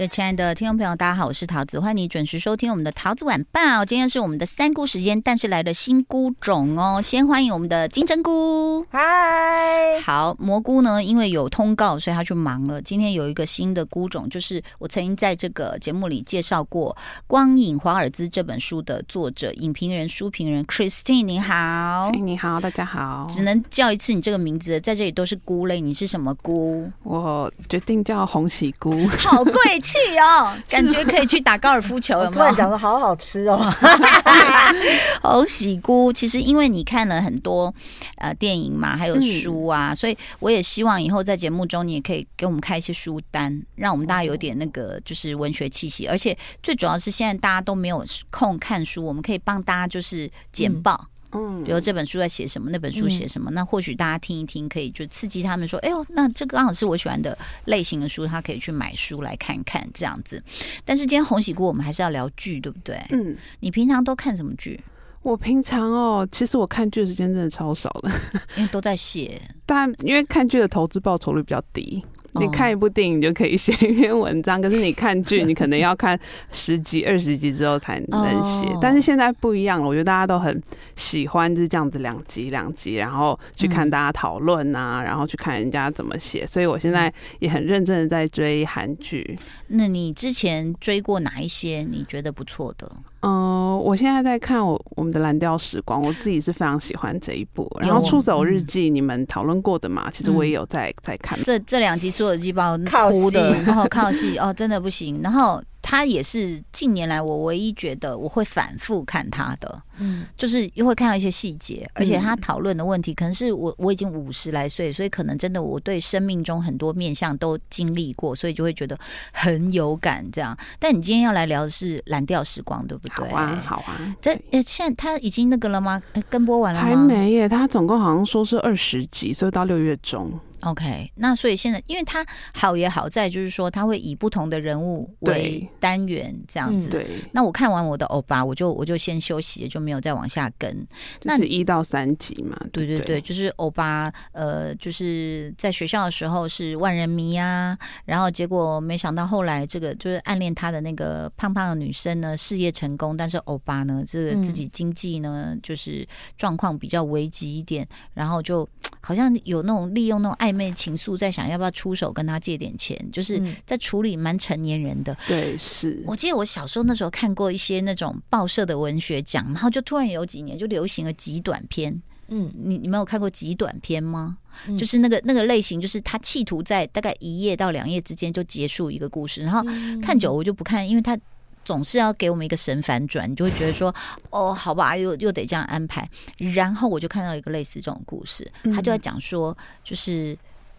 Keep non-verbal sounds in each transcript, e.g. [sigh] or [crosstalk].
各位亲爱的听众朋友，大家好，我是桃子，欢迎你准时收听我们的桃子晚报。今天是我们的三菇时间，但是来了新菇种哦。先欢迎我们的金针菇，嗨，好，蘑菇呢，因为有通告，所以他去忙了。今天有一个新的菇种，就是我曾经在这个节目里介绍过《光影华尔兹》这本书的作者、影评人、书评人 Christine，你好，你好，大家好。只能叫一次你这个名字，在这里都是菇类，你是什么菇？我决定叫红喜菇，好贵。气哦，[laughs] 感觉可以去打高尔夫球，[laughs] 有没有？突然讲的好好吃哦，[laughs] 好喜菇。其实因为你看了很多呃电影嘛，还有书啊，嗯、所以我也希望以后在节目中你也可以给我们开一些书单，让我们大家有点那个就是文学气息。而且最主要是现在大家都没有空看书，我们可以帮大家就是简报。嗯嗯，比如这本书在写什么，那本书写什么，嗯、那或许大家听一听，可以就刺激他们说，哎呦，那这个刚好是我喜欢的类型的书，他可以去买书来看看这样子。但是今天红喜姑，我们还是要聊剧，对不对？嗯，你平常都看什么剧？我平常哦，其实我看剧的时间真的超少的，[laughs] 因为都在写。但因为看剧的投资报酬率比较低。你看一部电影就可以写一篇文章，可是你看剧，你可能要看十集、二十集之后才能写。但是现在不一样了，我觉得大家都很喜欢就是这样子两集两集，然后去看大家讨论啊，然后去看人家怎么写。所以我现在也很认真的在追韩剧。那你之前追过哪一些你觉得不错的？嗯，我现在在看我我们的蓝调时光，我自己是非常喜欢这一部。然后出走日记，你们讨论过的嘛？其实我也有在在看。这这两集出走日记把我哭的，然后靠戏哦，真的不行。然后。他也是近年来我唯一觉得我会反复看他的，嗯，就是又会看到一些细节，而且他讨论的问题可能是我我已经五十来岁，所以可能真的我对生命中很多面向都经历过，所以就会觉得很有感这样。但你今天要来聊的是蓝调时光，对不对？好啊，好啊。这呃，现在他已经那个了吗？跟播完了吗？还没耶，他总共好像说是二十集，所以到六月中。OK，那所以现在，因为它好也好在就是说，它会以不同的人物为单元这样子。对。那我看完我的欧巴，我就我就先休息，就没有再往下跟。那是一到三集嘛？对对对，就是欧巴，呃，就是在学校的时候是万人迷啊，然后结果没想到后来这个就是暗恋他的那个胖胖的女生呢，事业成功，但是欧巴呢，这个自己经济呢就是状况比较危急一点，然后就好像有那种利用那种爱。暧昧情愫，在想要不要出手跟他借点钱，就是在处理蛮成年人的。对，是我记得我小时候那时候看过一些那种报社的文学奖，然后就突然有几年就流行了极短篇。嗯，你你没有看过极短篇吗？嗯、就是那个那个类型，就是他企图在大概一页到两页之间就结束一个故事，然后看久我就不看，因为他。总是要给我们一个神反转，你就会觉得说，哦，好吧，又又得这样安排。然后我就看到一个类似这种故事，他就在讲说，就是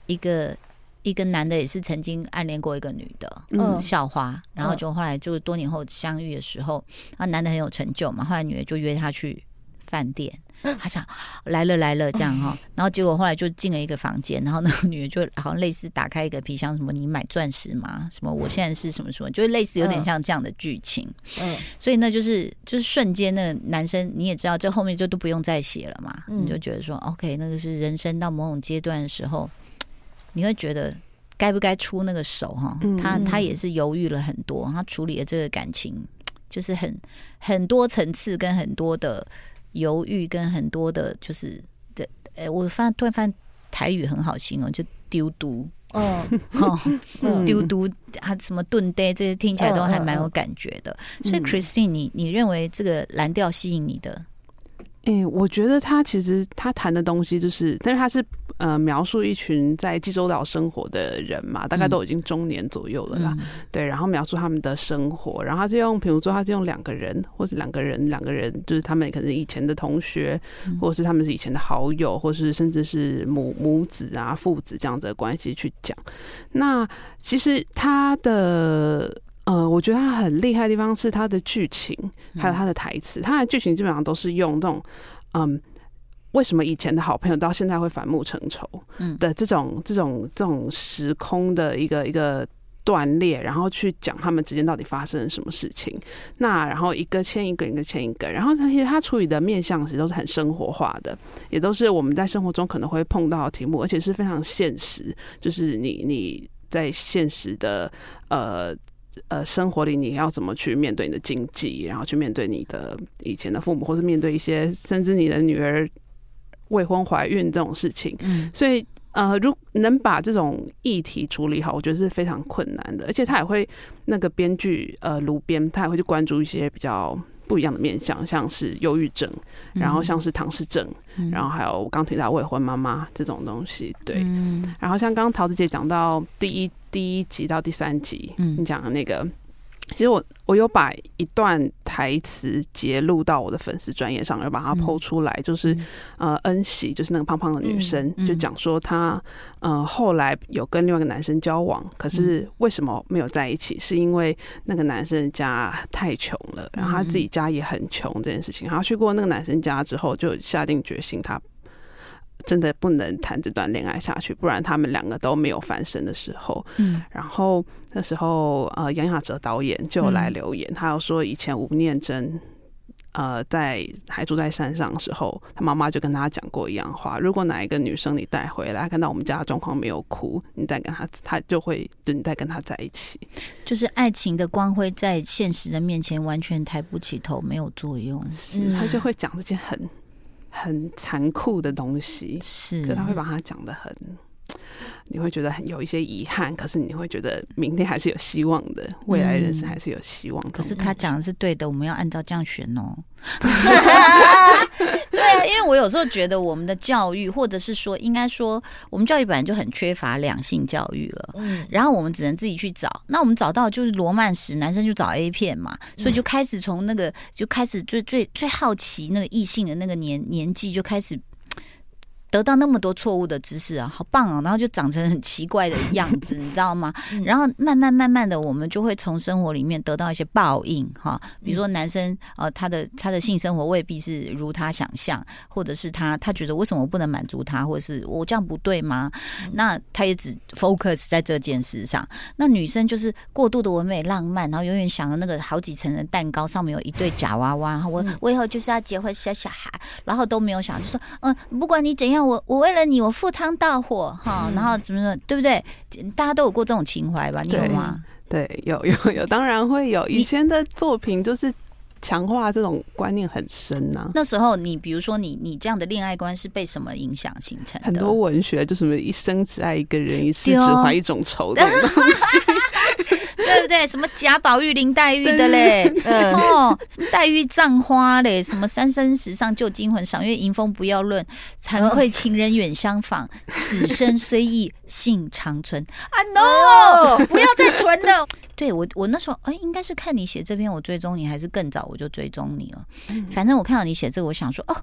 一个一个男的也是曾经暗恋过一个女的，嗯，校花，然后就后来就是多年后相遇的时候，啊，男的很有成就嘛，后来女的就约他去饭店。他想来了来了这样哈，[laughs] 然后结果后来就进了一个房间，然后那个女的就好像类似打开一个皮箱，什么你买钻石吗？什么我现在是什么什么，就是类似有点像这样的剧情。嗯，所以那就是就是瞬间那个男生你也知道，这后面就都不用再写了嘛，你就觉得说 OK，那个是人生到某种阶段的时候，你会觉得该不该出那个手哈？他他也是犹豫了很多，他处理了这个感情，就是很很多层次跟很多的。犹豫跟很多的，就是的，哎，我发现突然发现台语很好形容，就丢毒，哦，[laughs] 丢毒啊，什么盾呆，这些听起来都还蛮有感觉的。所以，Christine，你你认为这个蓝调吸引你的？哎、欸，我觉得他其实他谈的东西就是，但是他是呃描述一群在济州岛生活的人嘛，大概都已经中年左右了啦，嗯、对，然后描述他们的生活，然后他是用，比如说他是用两个人，或者两个人两个人，就是他们可能以前的同学，或者是他们是以前的好友，或是甚至是母母子啊父子这样子的关系去讲。那其实他的。呃，我觉得他很厉害的地方是他的剧情，还有他的台词。他的剧情基本上都是用这种，嗯，为什么以前的好朋友到现在会反目成仇？嗯，的这种这种这种时空的一个一个断裂，然后去讲他们之间到底发生了什么事情。那然后一个牵一个，一个牵一个，然后其实他处理的面向其实都是很生活化的，也都是我们在生活中可能会碰到的题目，而且是非常现实。就是你你在现实的呃呃生活里，你要怎么去面对你的经济，然后去面对你的以前的父母，或是面对一些甚至你的女儿。未婚怀孕这种事情，嗯，所以呃，如能把这种议题处理好，我觉得是非常困难的。而且他也会那个编剧呃，卢编他也会去关注一些比较不一样的面向，像是忧郁症，然后像是唐氏症，然后还有我刚提到未婚妈妈这种东西，对。然后像刚刚桃子姐讲到第一第一集到第三集，嗯，你讲的那个。其实我我有把一段台词截录到我的粉丝专业上，然后把它 po 出来，就是呃恩喜，就是那个胖胖的女生，就讲说她呃后来有跟另外一个男生交往，可是为什么没有在一起？是因为那个男生家太穷了，然后他自己家也很穷这件事情。然后去过那个男生家之后，就下定决心他。真的不能谈这段恋爱下去，不然他们两个都没有翻身的时候。嗯，然后那时候呃，杨雅哲导演就来留言，嗯、他有说以前吴念真呃在还住在山上的时候，他妈妈就跟他讲过一样话：如果哪一个女生你带回来，看到我们家状况没有哭，你再跟他，[laughs] 他就会就你再跟他在一起。就是爱情的光辉在现实的面前完全抬不起头，没有作用。是，他就会讲这件很。很残酷的东西，是，可他会把它讲得很，你会觉得很有一些遗憾，可是你会觉得明天还是有希望的，未来人生还是有希望的。可是他讲的是对的，我们要按照这样选哦。[laughs] 对啊，因为我有时候觉得我们的教育，或者是说，应该说，我们教育本来就很缺乏两性教育了。嗯，然后我们只能自己去找。那我们找到就是罗曼史，男生就找 A 片嘛，所以就开始从那个就开始最最最好奇那个异性的那个年年纪就开始。得到那么多错误的知识啊，好棒啊！然后就长成很奇怪的样子，[laughs] 你知道吗？然后慢慢慢慢的，我们就会从生活里面得到一些报应哈。比如说男生呃，他的他的性生活未必是如他想象，或者是他他觉得为什么我不能满足他，或者是我这样不对吗？那他也只 focus 在这件事上。那女生就是过度的唯美浪漫，然后永远想着那个好几层的蛋糕上面有一对假娃娃，然后我我以后就是要结婚生小孩，然后都没有想就说嗯，不管你怎样。我我为了你，我赴汤蹈火哈，然后怎么说，对不对？大家都有过这种情怀吧？你有吗？对，有有有，当然会有。以前的作品就是强化这种观念很深呐、啊。那时候，你比如说你，你你这样的恋爱观是被什么影响形成的？很多文学，就什么一生只爱一个人，一世只怀一种愁的东西。[laughs] 对不对？什么贾宝玉、林黛玉的嘞？嗯，哦，什么黛玉葬花嘞？什么三生石上旧金魂，赏月迎风不要论，惭愧情人远相访，此生虽异性长存。啊，no，不要再存了。对我，我那时候哎，应该是看你写这篇，我追踪你，还是更早我就追踪你了。反正我看到你写这个，我想说哦，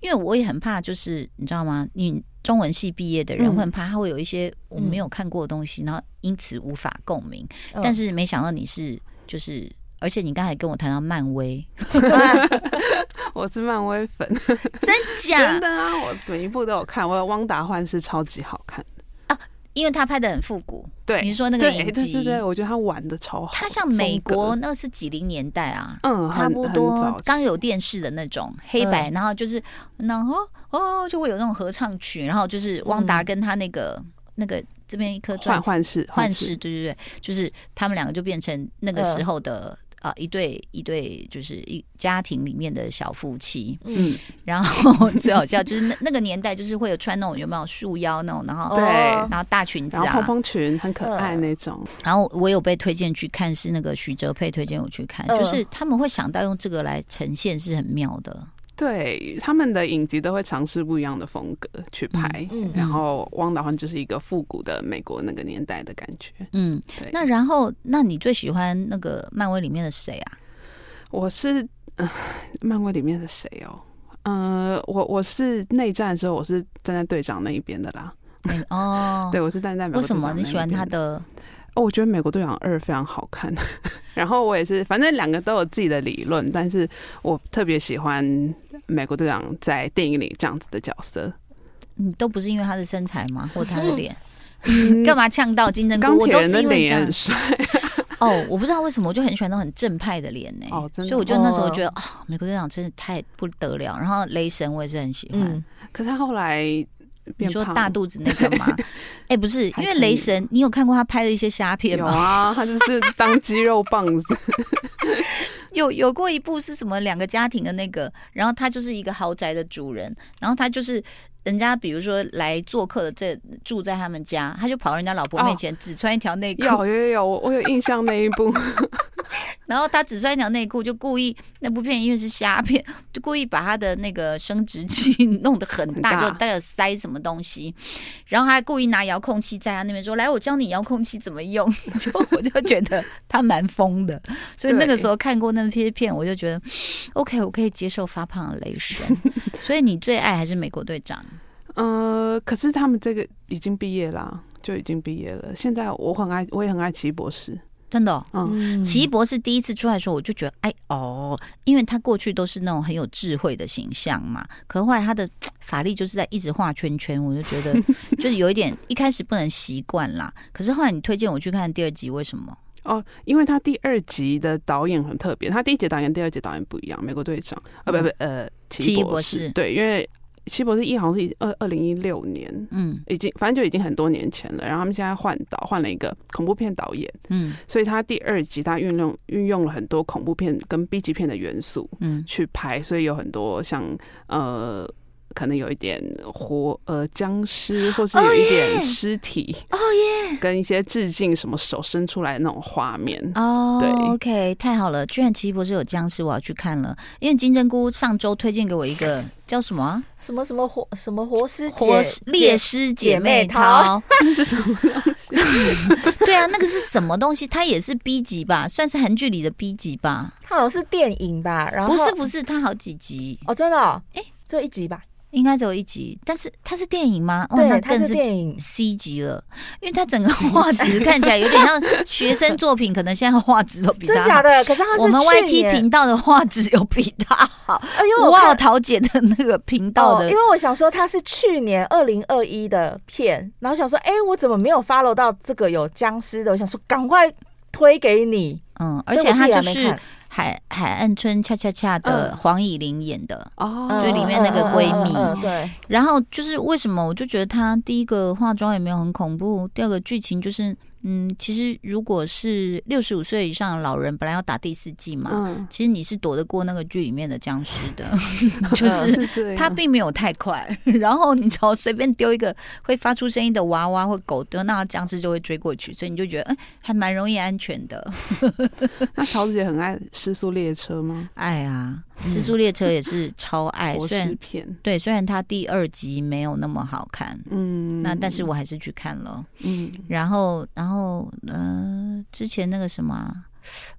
因为我也很怕，就是你知道吗？你。中文系毕业的人会很怕，他会有一些我没有看过的东西，然后因此无法共鸣。但是没想到你是，就是，而且你刚才跟我谈到漫威，[laughs] 我是漫威粉，[laughs] 真假？真的啊！我每一部都有看，我有《汪达幻视》超级好看啊，因为他拍的很复古。对，你说那个影集，对对对，我觉得他玩的超好。他像美国那是几零年代啊，嗯，差不多刚有电视的那种黑白，然后就是然后。哦，就会有那种合唱曲，然后就是汪达跟他那个、嗯、那个这边一颗钻幻视幻视，对对对，就是他们两个就变成那个时候的啊、一对一对，就是一家庭里面的小夫妻。嗯，然后最好笑就是那那个年代就是会有穿那种有没有束腰那种，然后对，然后大裙子啊，蓬蓬裙很可爱那种。然后我有被推荐去看，是那个许哲佩推荐我去看，就是他们会想到用这个来呈现，是很妙的。对，他们的影集都会尝试不一样的风格去拍，嗯嗯、然后《汪达幻》就是一个复古的美国那个年代的感觉。嗯，对。那然后，那你最喜欢那个漫威里面的谁啊？我是、呃、漫威里面的谁哦？呃，我我是内战的时候，我是站在队长那一边的啦。哦，[laughs] 对，我是站在为什么你喜欢他的？哦，我觉得《美国队长二》非常好看。[laughs] 然后我也是，反正两个都有自己的理论，但是我特别喜欢美国队长在电影里这样子的角色。你，都不是因为他的身材吗？或他的脸？[laughs] 干嘛呛到金针菇？我都是因为这样。哦，我不知道为什么，我就很喜欢那种很正派的脸呢。哦，真的。所以我就那时候觉得，啊、哦，美国队长真的太不得了。然后雷神我也是很喜欢，嗯、可是他后来你说大肚子那个吗？[laughs] 哎、欸，不是，因为雷神，你有看过他拍的一些虾片吗？有啊，他就是当肌肉棒子。[laughs] 有有过一部是什么？两个家庭的那个，然后他就是一个豪宅的主人，然后他就是。人家比如说来做客的，这住在他们家，他就跑到人家老婆面前，只穿一条内裤。有有有，我我有印象那一部。[laughs] [laughs] 然后他只穿一条内裤，就故意那部片因为是虾片，就故意把他的那个生殖器弄得很大，就带有塞什么东西。然后他还故意拿遥控器在他那边说：“来，我教你遥控器怎么用。[laughs] ”就 [laughs] 我就觉得他蛮疯的。所以那个时候看过那些片，我就觉得 OK，我可以接受发胖的雷神。所以你最爱还是美国队长？呃，可是他们这个已经毕业了，就已经毕业了。现在我很爱，我也很爱奇异博士，真的、哦。嗯，奇异博士第一次出来的时候，我就觉得，哎哦，因为他过去都是那种很有智慧的形象嘛。可后来他的法力就是在一直画圈圈，我就觉得 [laughs] 就是有一点一开始不能习惯啦。可是后来你推荐我去看第二集，为什么？哦，因为他第二集的导演很特别，他第一集导演、第二集导演不一样。美国队长啊，不不呃，奇异博士，对，因为。奇异博士一好像是二二零一六年，嗯，已经反正就已经很多年前了。然后他们现在换导，换了一个恐怖片导演，嗯，所以他第二集他运用运用了很多恐怖片跟 B 级片的元素，嗯，去拍，所以有很多像呃。可能有一点活呃僵尸，或是有一点尸体哦耶，跟一些致敬什么手伸出来的那种画面哦。对，OK，太好了，居然奇异博士有僵尸，我要去看了。因为金针菇上周推荐给我一个叫什么、啊、什么什么活什么活尸活猎尸姐妹淘，那 [laughs] 是什么东西？对啊，那个是什么东西？它也是 B 级吧，算是韩剧里的 B 级吧。它好像是电影吧？然后不是不是，它好几集哦，真的、哦？哎、欸，只有一集吧？应该只有一集，但是它是电影吗？哦，那更是电影 C 级了，因为它整个画质看起来有点像学生作品，可能现在画质都比它好。真假的？可是我们 YT 频道的画质有比它好。哎呦，哇，桃姐的那个频道的、哦，因为我想说它是去年二零二一的片，然后想说，哎，我怎么没有 follow 到这个有僵尸的？我想说，赶快推给你。嗯，而且它就是。海海岸村恰恰恰的黄以玲演的哦，就里面那个闺蜜。对，然后就是为什么我就觉得她第一个化妆也没有很恐怖，第二个剧情就是。嗯，其实如果是六十五岁以上的老人，本来要打第四剂嘛，嗯、其实你是躲得过那个剧里面的僵尸的，[laughs] 就是他并没有太快。[laughs] 然后你只要随便丢一个会发出声音的娃娃或狗丢，那僵尸就会追过去，所以你就觉得还蛮容易安全的。[laughs] 那桃子姐很爱《失速列车》吗？爱啊，《尸速列车》也是超爱。虽然对，虽然它第二集没有那么好看，嗯，那但是我还是去看了，嗯，然后然后。嗯，呃，之前那个什么，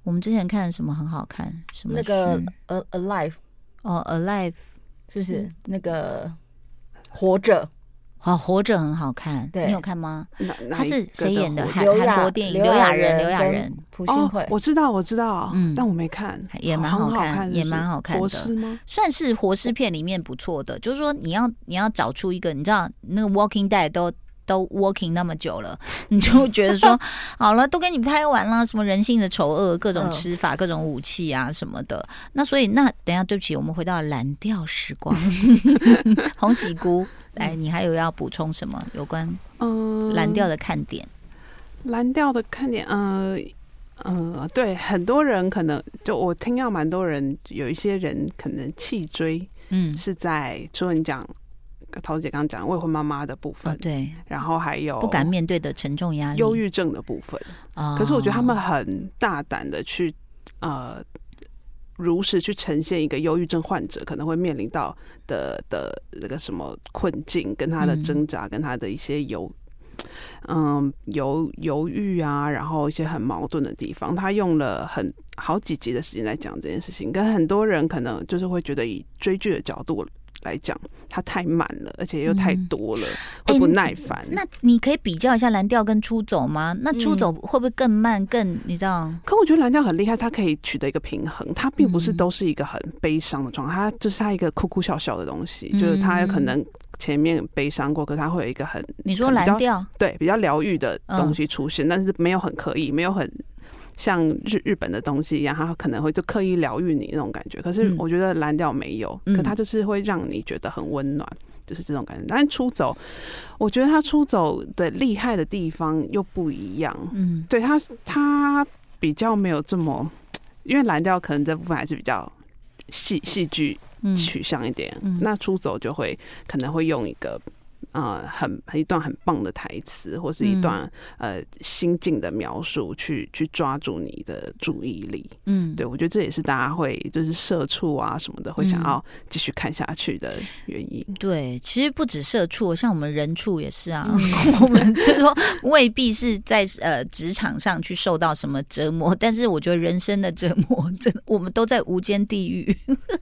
我们之前看的什么很好看，什么那个呃，Alive，哦，Alive，是不是那个活着？好，活着很好看，对，你有看吗？他是谁演的？韩韩国电影，刘亚仁，刘亚仁，朴信惠，我知道，我知道，嗯，但我没看，也蛮好看，也蛮好看的，算是活尸片里面不错的。就是说，你要你要找出一个，你知道那个 Walking Dead 都。都 working 那么久了，[laughs] 你就觉得说好了，都给你拍完了，什么人性的丑恶，各种吃法，各种武器啊什么的。那所以那等一下，对不起，我们回到蓝调时光。[laughs] 红喜菇，来，你还有要补充什么有关嗯蓝调的看点？蓝调的看点，嗯、呃、嗯、呃，对，很多人可能就我听到蛮多人，有一些人可能弃追，嗯，是在除了你讲。桃子姐刚刚讲未婚妈妈的部分，哦，对，然后还有不敢面对的沉重压力，忧郁症的部分。哦，可是我觉得他们很大胆的去呃，如实去呈现一个忧郁症患者可能会面临到的的那个什么困境，跟他的挣扎，跟他的一些犹嗯犹犹豫啊，然后一些很矛盾的地方。他用了很好几集的时间来讲这件事情，跟很多人可能就是会觉得以追剧的角度。来讲，它太满了，而且又太多了，嗯、会不耐烦、欸。那你可以比较一下蓝调跟出走吗？那出走会不会更慢？更你知道？可我觉得蓝调很厉害，它可以取得一个平衡。它并不是都是一个很悲伤的状态，它就是它一个哭哭笑笑的东西，就是它有可能前面悲伤过，可是它会有一个很你说蓝调对比较疗愈的东西出现，嗯、但是没有很刻意，没有很。像日日本的东西一样，它可能会就刻意疗愈你那种感觉。可是我觉得蓝调没有，嗯、可它就是会让你觉得很温暖，就是这种感觉。但是出走，我觉得他出走的厉害的地方又不一样。嗯，对，他他比较没有这么，因为蓝调可能这部分还是比较戏戏剧取向一点，嗯嗯、那出走就会可能会用一个。呃，很一段很棒的台词，或是一段、嗯、呃心境的描述，去去抓住你的注意力。嗯，对，我觉得这也是大家会就是社畜啊什么的会想要继续看下去的原因。嗯、对，其实不止社畜，像我们人畜也是啊。嗯、[laughs] 我们就说未必是在呃职场上去受到什么折磨，但是我觉得人生的折磨，真的我们都在无间地狱。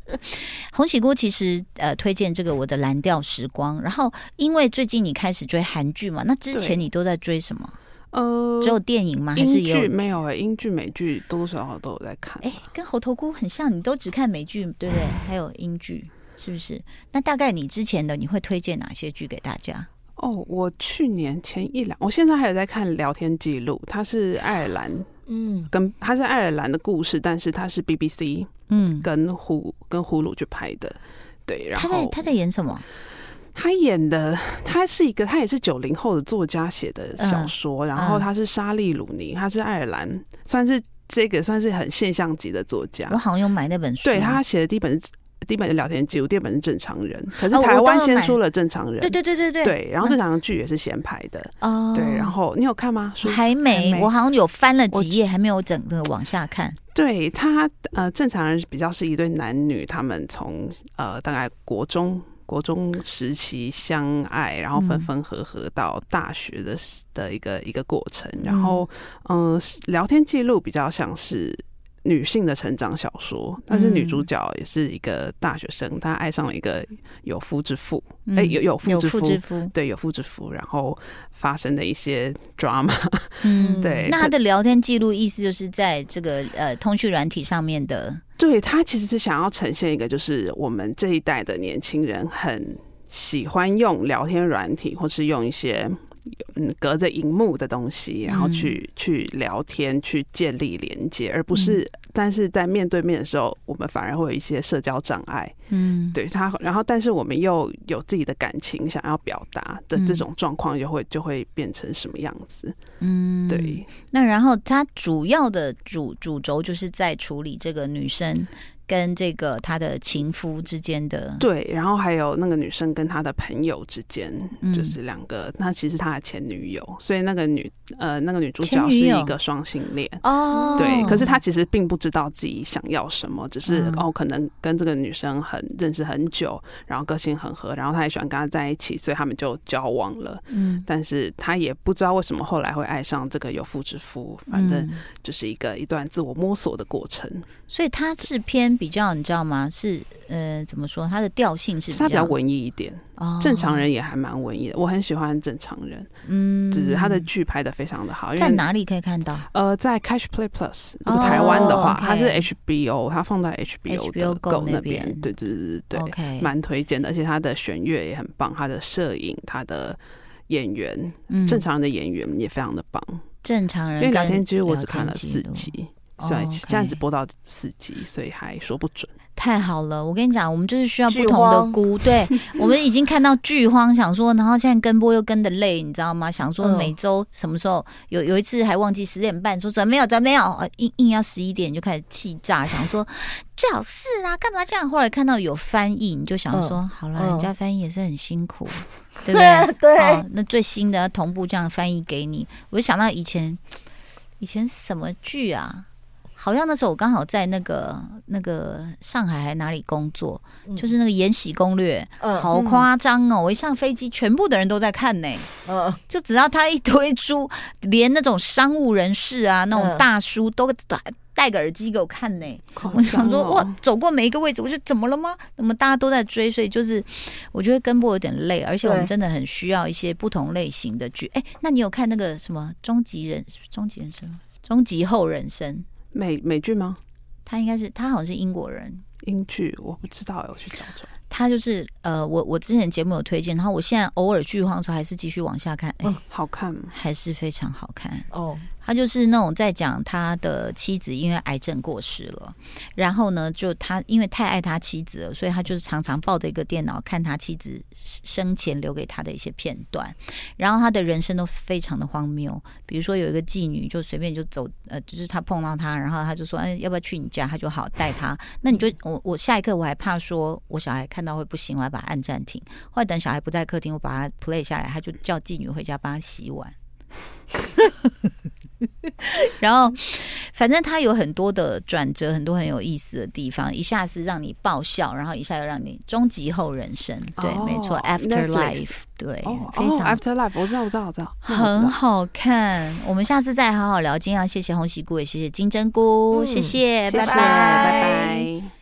[laughs] 红喜姑其实呃推荐这个我的蓝调时光，然后因为。因为最近你开始追韩剧嘛？那之前你都在追什么？呃，只有电影吗？还是有没有、欸？哎，英剧、美剧多多少少都有在看。哎、欸，跟猴头菇很像，你都只看美剧，对不对？[laughs] 还有英剧，是不是？那大概你之前的你会推荐哪些剧给大家？哦，我去年前一两，我现在还有在看聊天记录，它是爱尔兰，嗯，跟它是爱尔兰的故事，但是它是 BBC，嗯，跟胡跟呼噜去拍的，对。然后他在他在演什么？他演的，他是一个，他也是九零后的作家写的小说，嗯、然后他是莎莉鲁尼，他是爱尔兰，算是这个算是很现象级的作家。我好像有买那本书，对，他写的第一本是第一本是聊天记录，第二本是正常人。可是台湾先出了正常人，对对对对对，对，然后正常的剧也是先拍的哦。对，然后你有看吗？还没，还没我好像有翻了几页，还没有整个往下看。对他，呃，正常人比较是一对男女，他们从呃大概国中。国中时期相爱，然后分分合合到大学的的一个一个过程，然后嗯、呃，聊天记录比较像是女性的成长小说，但是女主角也是一个大学生，她爱上了一个有夫之妇，哎、嗯，有有夫之夫，之夫对，有夫之夫，然后发生的一些 drama，嗯，[laughs] 对。那她的聊天记录意思就是在这个呃通讯软体上面的。对，她其实是想要呈现一个，就是我们这一代的年轻人很喜欢用聊天软体，或是用一些嗯隔着荧幕的东西，然后去去聊天，去建立连接，而不是。但是在面对面的时候，我们反而会有一些社交障碍。嗯，对他，然后但是我们又有自己的感情想要表达的这种状况，就会就会变成什么样子？嗯，对。那然后他主要的主主轴就是在处理这个女生。跟这个他的情夫之间的对，然后还有那个女生跟他的朋友之间，嗯、就是两个。那其实他的前女友，所以那个女呃那个女主角是一个双性恋哦。对，可是他其实并不知道自己想要什么，只是、嗯、哦可能跟这个女生很认识很久，然后个性很合，然后他也喜欢跟她在一起，所以他们就交往了。嗯，但是他也不知道为什么后来会爱上这个有妇之夫，反正就是一个一段自我摸索的过程。所以他是偏。比较你知道吗？是呃，怎么说？它的调性是比较它比较文艺一点。哦，正常人也还蛮文艺的，我很喜欢正常人。嗯，就是他的剧拍的非常的好。在哪里可以看到？呃，在 Catch Play Plus。台湾的话，它是 HBO，它放在 HBO 的 Go 那边。对对对对对。OK，蛮推荐的，而且它的弦乐也很棒，它的摄影，它的演员，正常人的演员也非常的棒。正常人，因为聊天记录我只看了四集。所以现在只播到四集，所以还说不准。太好了，我跟你讲，我们就是需要不同的菇。对，[laughs] 我们已经看到剧荒，想说，然后现在跟播又跟的累，你知道吗？想说每周什么时候有有一次还忘记十点半，说怎么没有，怎么没有，硬硬要十一点就开始气炸，[laughs] 想说最好是啊，干嘛这样？后来看到有翻译，你就想说，好了，人家翻译也是很辛苦，[laughs] 对不对？对，那最新的同步这样翻译给你，我就想到以前，以前是什么剧啊？好像那时候我刚好在那个那个上海还哪里工作，嗯、就是那个《延禧攻略》，嗯，好夸张哦！我一上飞机，全部的人都在看呢。嗯，就只要他一推出，连那种商务人士啊，那种大叔都戴个耳机给我看呢、欸。我想说，哇，走过每一个位置，我就怎么了吗？那么大家都在追，所以就是我觉得跟播有点累，而且我们真的很需要一些不同类型的剧。哎、欸，那你有看那个什么终极人？终极人生？终极后人生？美美剧吗？他应该是，他好像是英国人。英剧我不知道，我去找找。他就是呃，我我之前节目有推荐，然后我现在偶尔剧荒的时候还是继续往下看，哎、欸，好看吗？还是非常好看哦。他就是那种在讲他的妻子因为癌症过世了，然后呢，就他因为太爱他妻子了，所以他就是常常抱着一个电脑看他妻子生前留给他的一些片段，然后他的人生都非常的荒谬。比如说有一个妓女就随便就走，呃，就是他碰到他，然后他就说，哎，要不要去你家？他就好带他。那你就我我下一刻我还怕说我小孩看到会不行，我还把他按暂停。后来等小孩不在客厅，我把他 play 下来，他就叫妓女回家帮他洗碗。[laughs] [laughs] 然后，反正它有很多的转折，很多很有意思的地方。一下是让你爆笑，然后一下又让你终极后人生。对，哦、没错，Afterlife。对，哦、非常、哦、Afterlife，我知道，我知道，我知道，很好看。我们下次再好好聊。今天要谢谢红喜菇，也谢谢金针菇，谢谢，拜拜，拜拜。